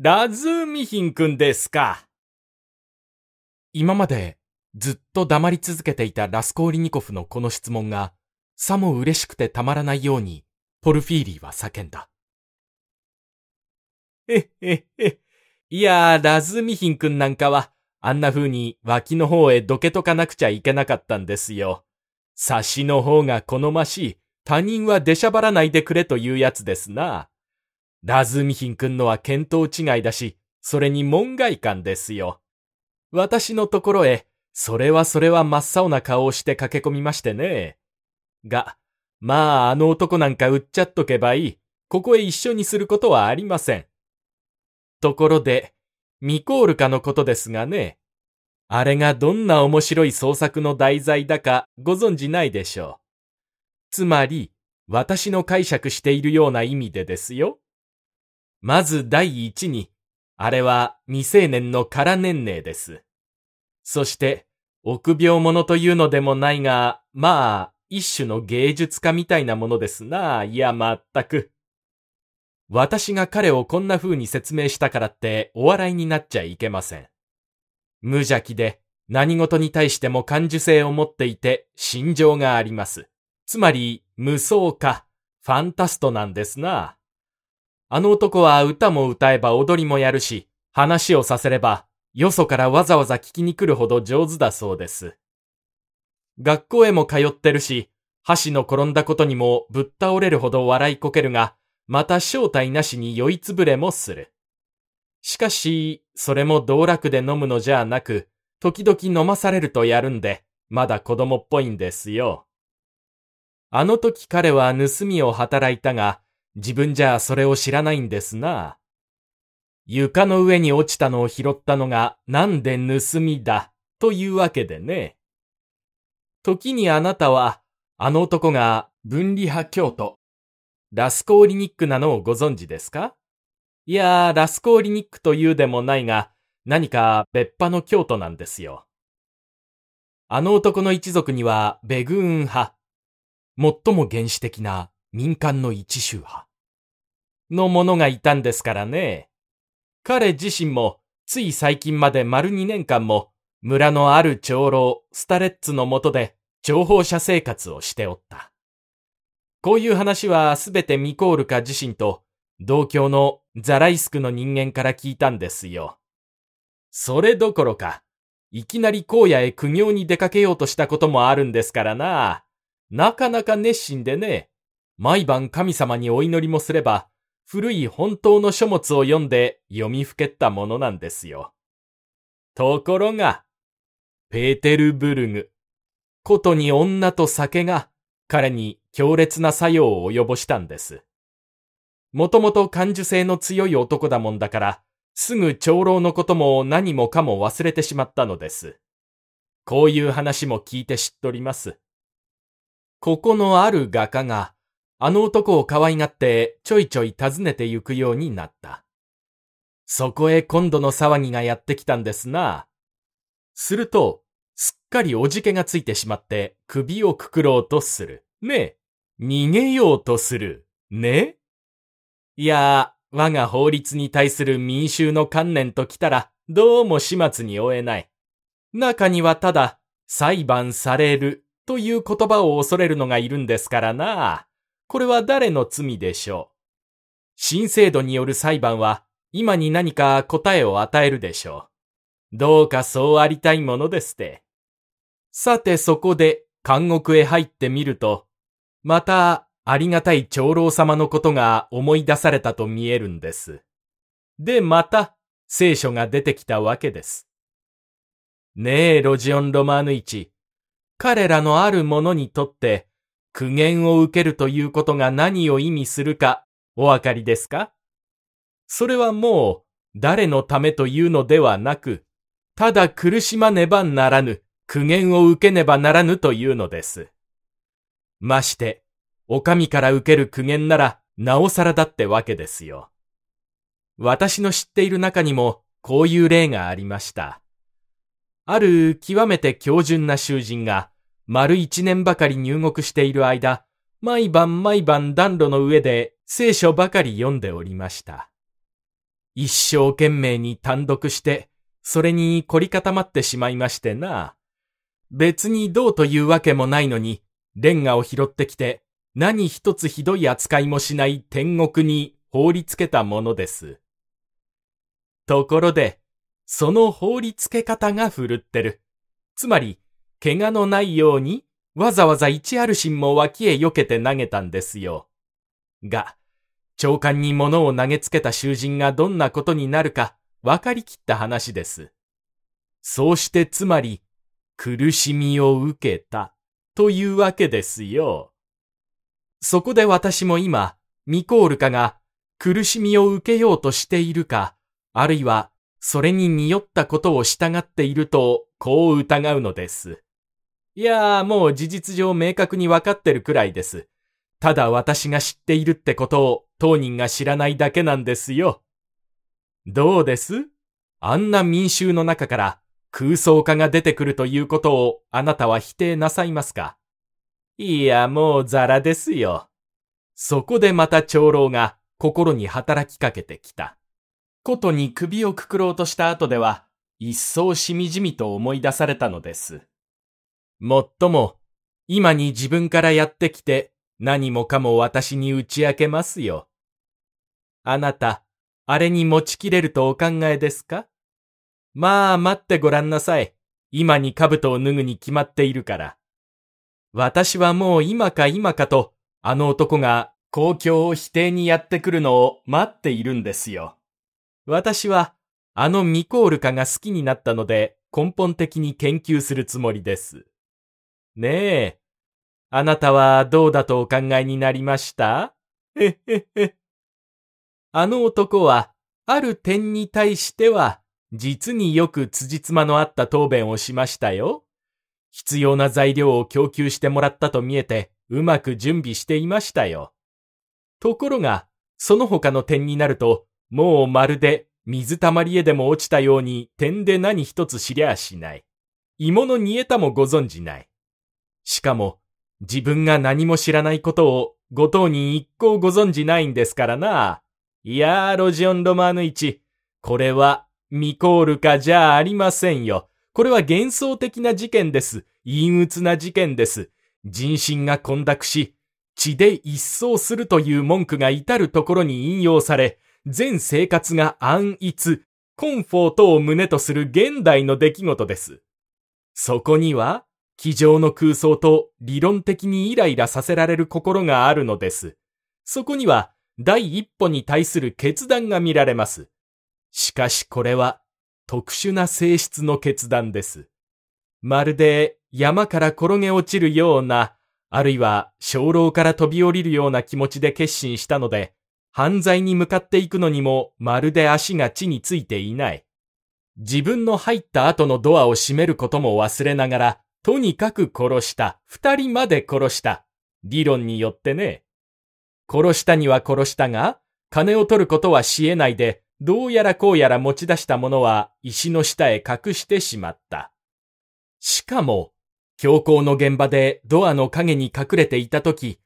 ラズーミヒンくんですか。今までずっと黙り続けていたラスコーリニコフのこの質問が、さも嬉しくてたまらないように、ポルフィーリーは叫んだ。えへへ。いやー、ラズーミヒンくんなんかは、あんな風に脇の方へどけとかなくちゃいけなかったんですよ。差しの方が好ましい。他人は出しゃばらないでくれというやつですな。ラズミヒン君のは見当違いだし、それに門外観ですよ。私のところへ、それはそれは真っ青な顔をして駆け込みましてね。が、まああの男なんか売っちゃっとけばいい。ここへ一緒にすることはありません。ところで、ミコールカのことですがね。あれがどんな面白い創作の題材だかご存知ないでしょう。つまり、私の解釈しているような意味でですよ。まず第一に、あれは未成年の空年齢です。そして、臆病者というのでもないが、まあ、一種の芸術家みたいなものですな。いや、まったく。私が彼をこんな風に説明したからってお笑いになっちゃいけません。無邪気で何事に対しても感受性を持っていて心情があります。つまり無双かファンタストなんですな。あの男は歌も歌えば踊りもやるし、話をさせれば、よそからわざわざ聞きに来るほど上手だそうです。学校へも通ってるし、箸の転んだことにもぶっ倒れるほど笑いこけるが、また正体なしに酔いつぶれもする。しかし、それも道楽で飲むのじゃなく、時々飲まされるとやるんで、まだ子供っぽいんですよ。あの時彼は盗みを働いたが、自分じゃそれを知らないんですな。床の上に落ちたのを拾ったのがなんで盗みだ？というわけでね。時にあなたは、あの男が分離派教徒、ラスコーリニックなのをご存知ですか？いやー、ラスコーリニックというでもないが、何か別派の教徒なんですよ。あの男の一族にはベグーン派、最も原始的な民間の一宗派の者がいたんですからね。彼自身もつい最近まで丸2年間も村のある長老スタレッツのもとで情報者生活をしておった。こういう話はすべてミコールカ自身と同郷のザライスクの人間から聞いたんですよ。それどころか、いきなり荒野へ苦行に出かけようとしたこともあるんですからな。なかなか熱心でね、毎晩神様にお祈りもすれば、古い本当の書物を読んで読みふけったものなんですよ。ところが、ペーテルブルグ、ことに女と酒が彼に強烈な作用を及ぼしたんです。もともと感受性の強い男だもんだから、すぐ長老のことも何もかも忘れてしまったのです。こういう話も聞いて知っとります。ここのある画家が、あの男を可愛がってちょいちょい訪ねて行くようになった。そこへ今度の騒ぎがやってきたんですな。すると、すっかりおじけがついてしまって首をくくろうとする。ねえ、逃げようとする。ねいやー、我が法律に対する民衆の観念ときたら、どうも始末に終えない。中にはただ、裁判されるという言葉を恐れるのがいるんですからな。これは誰の罪でしょう？新制度による裁判は、今に何か答えを与えるでしょう？どうかそうありたいものですって。さてそこで監獄へ入ってみると、またありがたい長老様のことが思い出されたと見えるんです。で、また聖書が出てきたわけです。ねえ、ロジオン・ロマーヌイチ。彼らのある者にとって苦言を受けるということが何を意味するかお分かりですか？それはもう誰のためというのではなく、ただ苦しまねばならぬ苦言を受けねばならぬというのです。まして、お上から受ける苦言なら、なおさらだってわけですよ。私の知っている中にも、こういう例がありました。ある極めて強靭な囚人が、丸一年ばかり入国している間、毎晩毎晩暖炉の上で聖書ばかり読んでおりました。一生懸命に単独して、それに凝り固まってしまいましてな。別にどうというわけもないのに、レンガを拾ってきて、何一つひどい扱いもしない天国に放り付けたものです。ところで、その放り付け方が振るってる。つまり、怪我のないように、わざわざ一アルシンも脇へ避けて投げたんですよ。が、長官に物を投げつけた囚人がどんなことになるか分かりきった話です。そうしてつまり、苦しみを受けたというわけですよ。そこで私も今、ミコールカが苦しみを受けようとしているか、あるいはそれに匂ったことを従っていると、こう疑うのです。いやーもう事実上明確にわかってるくらいです。ただ私が知っているってことを当人が知らないだけなんですよ。どうです？あんな民衆の中から空想家が出てくるということをあなたは否定なさいますか？いや、もうザラですよ。そこでまた長老が心に働きかけてきた。ことに首をくくろうとした後では、一層しみじみと思い出されたのです。もっとも、今に自分からやってきて、何もかも私に打ち明けますよ。あなた、あれに持ちきれるとお考えですか？まあ待ってごらんなさい。今に兜を脱ぐに決まっているから。私はもう今か今かと、あの男が公共を否定にやってくるのを待っているんですよ。私は、あのミコールカが好きになったので根本的に研究するつもりです。ねえ、あなたはどうだとお考えになりました？へへへ。あの男は、ある点に対しては、実によく辻褄のあった答弁をしましたよ。必要な材料を供給してもらったと見えて、うまく準備していましたよ。ところが、その他の点になると、もうまるで水たまりへでも落ちたように点で何一つ知りゃあしない。芋の煮えたもご存じない。しかも、自分が何も知らないことをご当人一向ご存じないんですからな。いやー、ロジオン・ロマーヌ一。これは、ミコールかじゃありませんよ。これは幻想的な事件です。陰鬱な事件です。人心が混濁し、血で一掃するという文句が至るところに引用され、全生活が安逸、コンフォートを胸とする現代の出来事です。そこには、机上の空想と理論的にイライラさせられる心があるのです。そこには、第一歩に対する決断が見られます。しかしこれは、特殊な性質の決断です。まるで山から転げ落ちるような、あるいは鐘楼から飛び降りるような気持ちで決心したので、犯罪に向かっていくのにもまるで足が地についていない。自分の入った後のドアを閉めることも忘れながら、とにかく殺した。二人まで殺した。理論によってね。殺したには殺したが、金を取ることはし得ないで、どうやらこうやら持ち出したものは石の下へ隠してしまった。しかも、強行の現場でドアの影に隠れていたとき、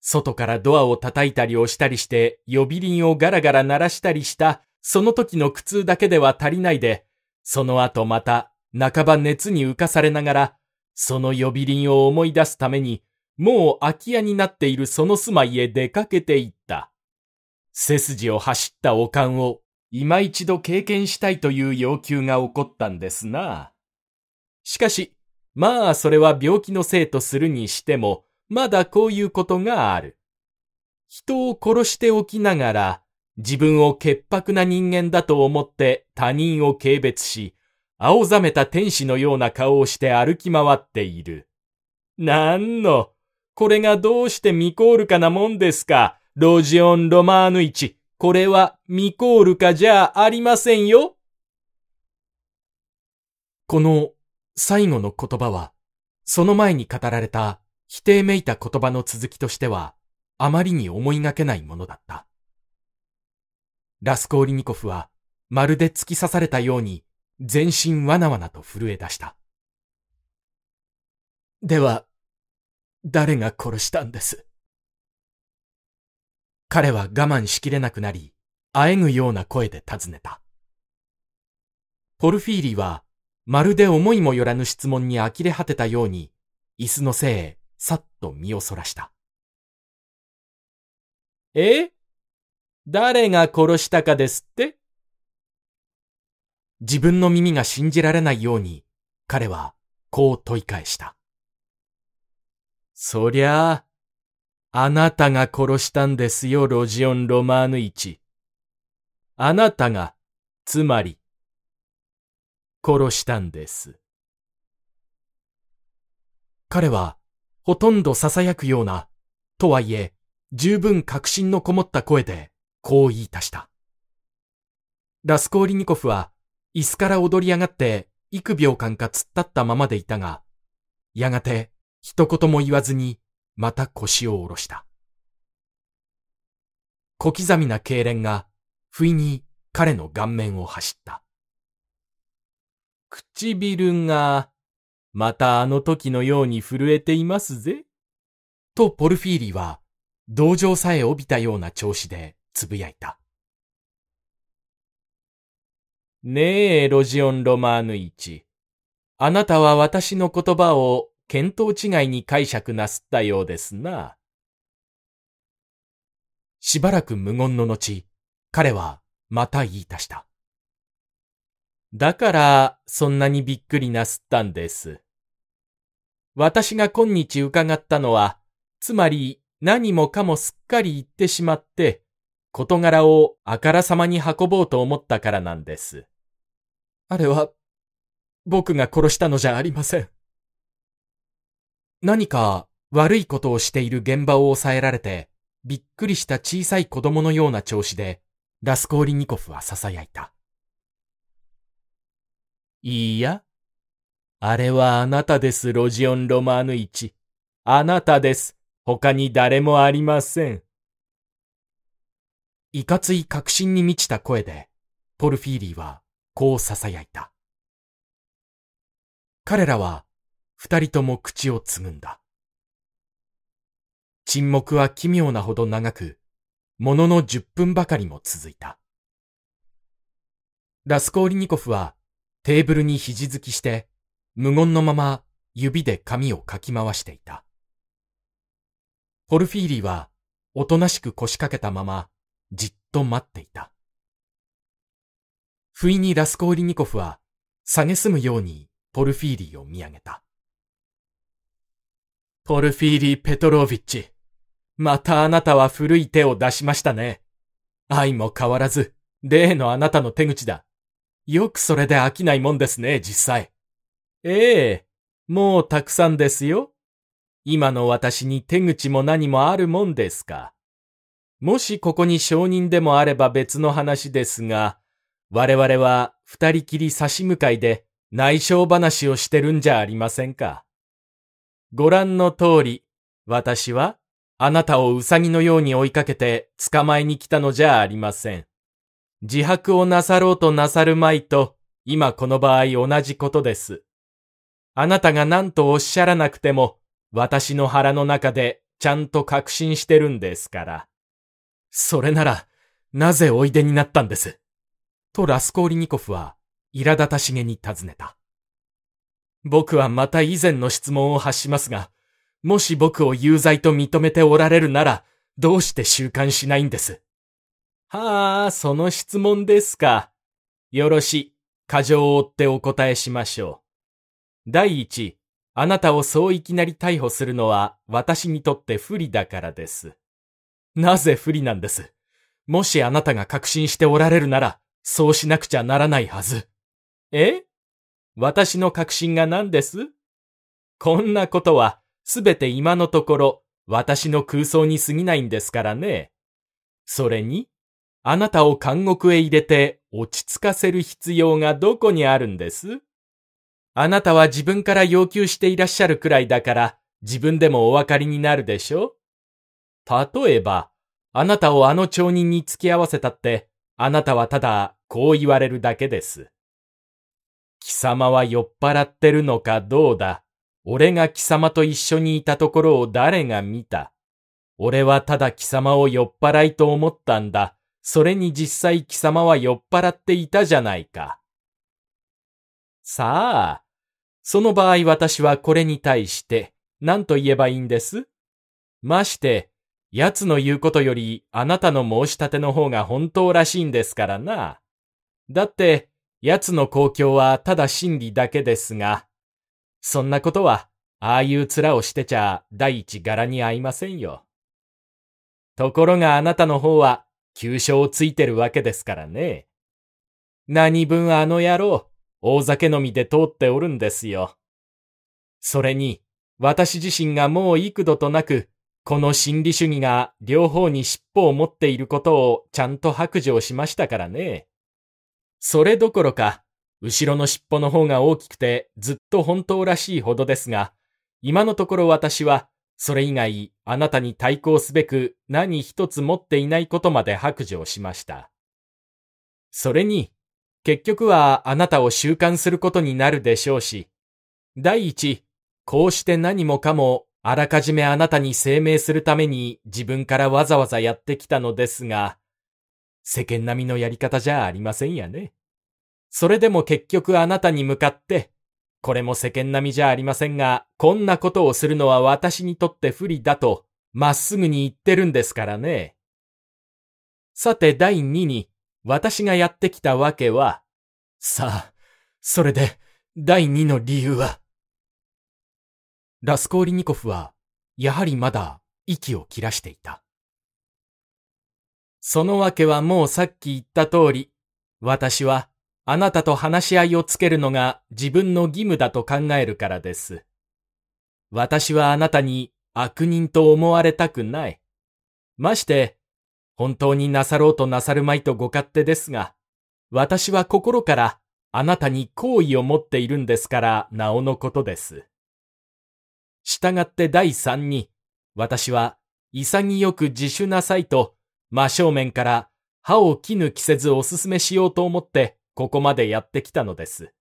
外からドアを叩いたり押したりして呼び鈴をガラガラ鳴らしたりした、その時の苦痛だけでは足りないで、その後また半ば熱に浮かされながら、その呼び鈴を思い出すために、もう空き家になっているその住まいへ出かけていった。背筋を走ったおかんを今一度経験したいという要求が起こったんですな。しかし、まあそれは病気のせいとするにしても、まだこういうことがある。人を殺しておきながら、自分を潔白な人間だと思って他人を軽蔑し、青ざめた天使のような顔をして歩き回っている。なんの、これがどうしてミコールかなもんですか、ロジオン・ロマーヌイこれはミコールかじゃありませんよ。この最後の言葉は、その前に語られた否定めいた言葉の続きとしては、あまりに思いがけないものだった。ラスコーリニコフは、まるで突き刺されたように、全身わなわなと震え出した。では、誰が殺したんです？彼は我慢しきれなくなり、あえぐような声で尋ねた。ポルフィーリは、まるで思いもよらぬ質問に呆れ果てたように、椅子のせいへさっと身をそらした。え？誰が殺したかですって？自分の耳が信じられないように、彼はこう問い返した。そりゃあ、あなたが殺したんですよ、ロジオン・ロマーヌ一。あなたが、つまり、殺したんです。彼は、ほとんど囁くような、とはいえ、十分確信のこもった声で、こう言い足した。ラスコーリニコフは、椅子から踊り上がって、幾秒間か突っ立ったままでいたが、やがて、一言も言わずに、また腰を下ろした。小刻みな痙攣が、不意に彼の顔面を走った。唇が、またあの時のように震えていますぜ。とポルフィーリは、同情さえ帯びたような調子でつぶやいた。ねえ、ロジオン・ロマーヌ一。あなたは私の言葉を見当違いに解釈なすったようですな。しばらく無言の後、彼はまた言い足した。だから、そんなにびっくりなすったんです。私が今日伺ったのは、つまり何もかもすっかり言ってしまって、事柄をあからさまに運ぼうと思ったからなんです。あれは、僕が殺したのじゃありません。何か悪いことをしている現場を抑えられて、びっくりした小さい子供のような調子で、ラスコーリニコフは囁いた。いいや、あれはあなたです、ロジオン・ロマーヌ一。あなたです。他に誰もありません。いかつい確信に満ちた声で、ポルフィーリーはこう囁いた。彼らは二人とも口をつぐんだ。沈黙は奇妙なほど長く、ものの十分ばかりも続いた。ラスコーリニコフはテーブルに肘突きして、無言のまま指で髪をかき回していた。ポルフィーリーはおとなしく腰掛けたままじっと待っていた。不意にラスコーリニコフは、蔑むようにポルフィーリーを見上げた。ポルフィーリー・ペトロービッチ。またあなたは古い手を出しましたね。愛も変わらず、例のあなたの手口だ。よくそれで飽きないもんですね、実際。ええ、もうたくさんですよ。今の私に手口も何もあるもんですか。もしここに証人でもあれば別の話ですが、我々は二人きり差し向かいで内緒話をしてるんじゃありませんか。ご覧の通り、私はあなたをウサギのように追いかけて捕まえに来たのじゃありません。自白をなさろうとなさるまいと、今この場合同じことです。あなたが何とおっしゃらなくても、私の腹の中でちゃんと確信してるんですから。それなら、なぜおいでになったんです？とラスコーリニコフは、苛立たしげに尋ねた。僕はまた以前の質問を発しますが、もし僕を有罪と認めておられるなら、どうして収監しないんです？はあ、その質問ですか。よろし。過剰を追ってお答えしましょう。第一、あなたをそういきなり逮捕するのは私にとって不利だからです。なぜ不利なんです？もしあなたが確信しておられるなら、そうしなくちゃならないはず。え？私の確信が何です？こんなことはすべて今のところ私の空想に過ぎないんですからね。それに、あなたを監獄へ入れて落ち着かせる必要がどこにあるんです？あなたは自分から要求していらっしゃるくらいだから自分でもお分かりになるでしょ？例えば、あなたをあの町人に付き合わせたって、あなたはただこう言われるだけです。貴様は酔っ払ってるのかどうだ？俺が貴様と一緒にいたところを誰が見た？俺はただ貴様を酔っ払いと思ったんだ。それに実際貴様は酔っ払っていたじゃないか。さあ、その場合私はこれに対して何と言えばいいんです？まして、奴の言うことよりあなたの申し立ての方が本当らしいんですからな。だって、奴の公共はただ真理だけですが、そんなことは、ああいう面をしてちゃ第一柄に合いませんよ。ところがあなたの方は、急所をついてるわけですからね。何分あの野郎、大酒飲みで通っておるんですよ。それに、私自身がもう幾度となく、この心理主義が両方に尻尾を持っていることをちゃんと白状しましたからね。それどころか、後ろの尻尾の方が大きくてずっと本当らしいほどですが、今のところ私はそれ以外、あなたに対抗すべく何一つ持っていないことまで白状しました。それに、結局はあなたを習慣することになるでしょうし、第一、こうして何もかもあらかじめあなたに声明するために自分からわざわざやってきたのですが、世間並みのやり方じゃありませんやね。それでも結局あなたに向かって、これも世間並みじゃありませんが、こんなことをするのは私にとって不利だと、まっすぐに言ってるんですからね。さて第2に、私がやってきたわけは、さあ、それで、第2の理由は？ラスコーリニコフは、やはりまだ息を切らしていた。そのわけはもうさっき言った通り、私はあなたと話し合いをつけるのが自分の義務だと考えるからです。私はあなたに悪人と思われたくない。まして、本当になさろうとなさるまいとご勝手ですが、私は心からあなたに好意を持っているんですからなおのことです。従って第三に、私は潔く自首なさいと真正面から歯を絹着せずお勧めしようと思ってここまでやってきたのです。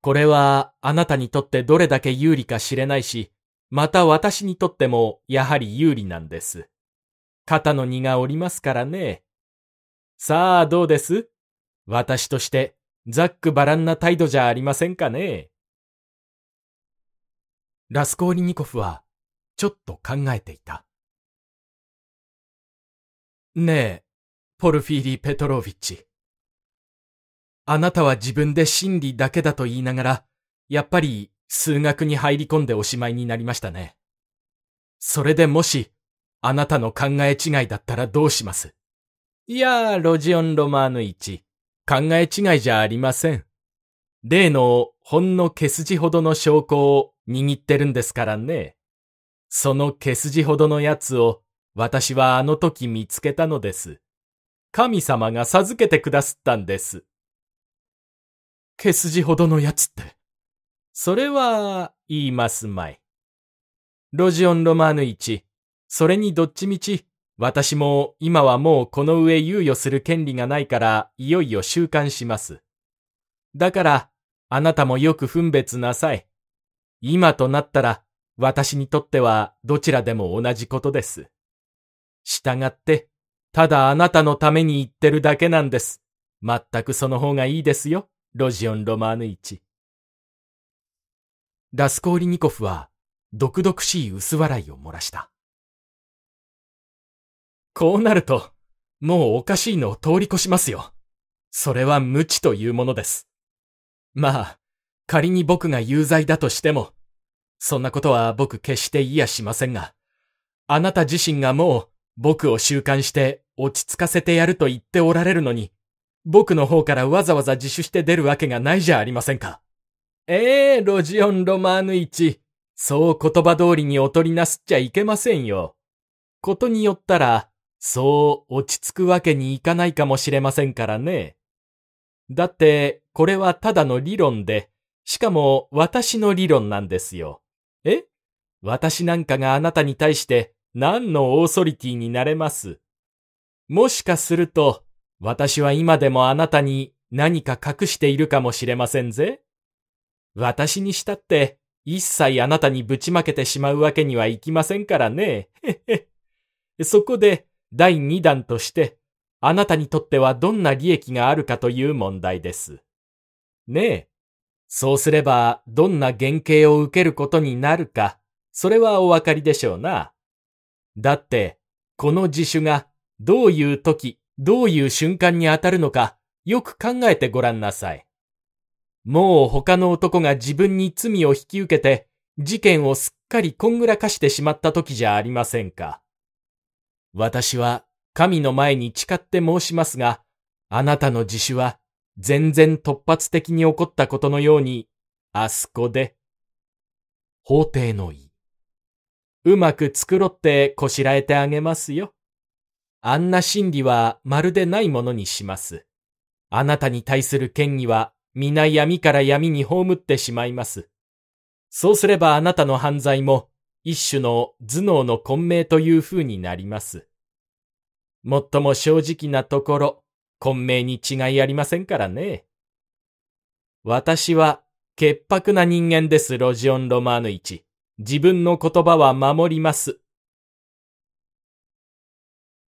これはあなたにとってどれだけ有利か知れないし、また私にとってもやはり有利なんです。肩の荷がおりますからね。さあどうです？私としてざっくばらんな態度じゃありませんかね？ラスコーリニコフはちょっと考えていた。ねえ、ポルフィーリ・ペトローヴィッチ。あなたは自分で真理だけだと言いながら、やっぱり数学に入り込んでおしまいになりましたね。それでもし、あなたの考え違いだったらどうしますいやー、ロジオン・ロマーヌ1。考え違いじゃありません。例のほんの毛筋ほどの証拠を握ってるんですからね。その毛筋ほどのやつを私はあの時見つけたのです。神様が授けてくだすったんです。毛筋ほどのやつって。それは、言いますまい。ロジオン・ロマーヌ1、それにどっちみち、私も今はもうこの上猶予する権利がないからいよいよ収監します。だから、あなたもよく分別なさい。今となったら、私にとってはどちらでも同じことです。従って、ただあなたのために言ってるだけなんです。全くその方がいいですよ。ロジオン・ロマーヌ1。ラスコーリニコフは、毒々しい薄笑いを漏らした。こうなると、もうおかしいのを通り越しますよ。それは無知というものです。まあ、仮に僕が有罪だとしても、そんなことは僕決して言いやしませんが、あなた自身がもう僕を習慣して落ち着かせてやると言っておられるのに、僕の方からわざわざ自首して出るわけがないじゃありませんか。ええー、ロジオン・ロマーヌ1。そう言葉通りにお取りなすっちゃいけませんよ。ことによったら、そう落ち着くわけにいかないかもしれませんからね。だって、これはただの理論で、しかも私の理論なんですよ。え？私なんかがあなたに対して何のオーソリティになれます？もしかすると、私は今でもあなたに何か隠しているかもしれませんぜ。私にしたって一切あなたにぶちまけてしまうわけにはいきませんからね。そこで第二弾としてあなたにとってはどんな利益があるかという問題です。ねえ。そうすれば、どんな原型を受けることになるか、それはお分かりでしょうな。だって、この自首が、どういう時、どういう瞬間に当たるのか、よく考えてごらんなさい。もう他の男が自分に罪を引き受けて、事件をすっかりこんぐらかしてしまった時じゃありませんか。私は神の前に誓って申しますが、あなたの自首は全然突発的に起こったことのように、あそこで。法廷の意。うまく繕ってこしらえてあげますよ。あんな真理はまるでないものにします。あなたに対する権威は皆闇から闇に葬ってしまいます。そうすればあなたの犯罪も一種の頭脳の混迷という風になります。もっとも正直なところ、混迷に違いありませんからね。私は潔白な人間です、ロジオン・ロマーヌイチ。自分の言葉は守ります。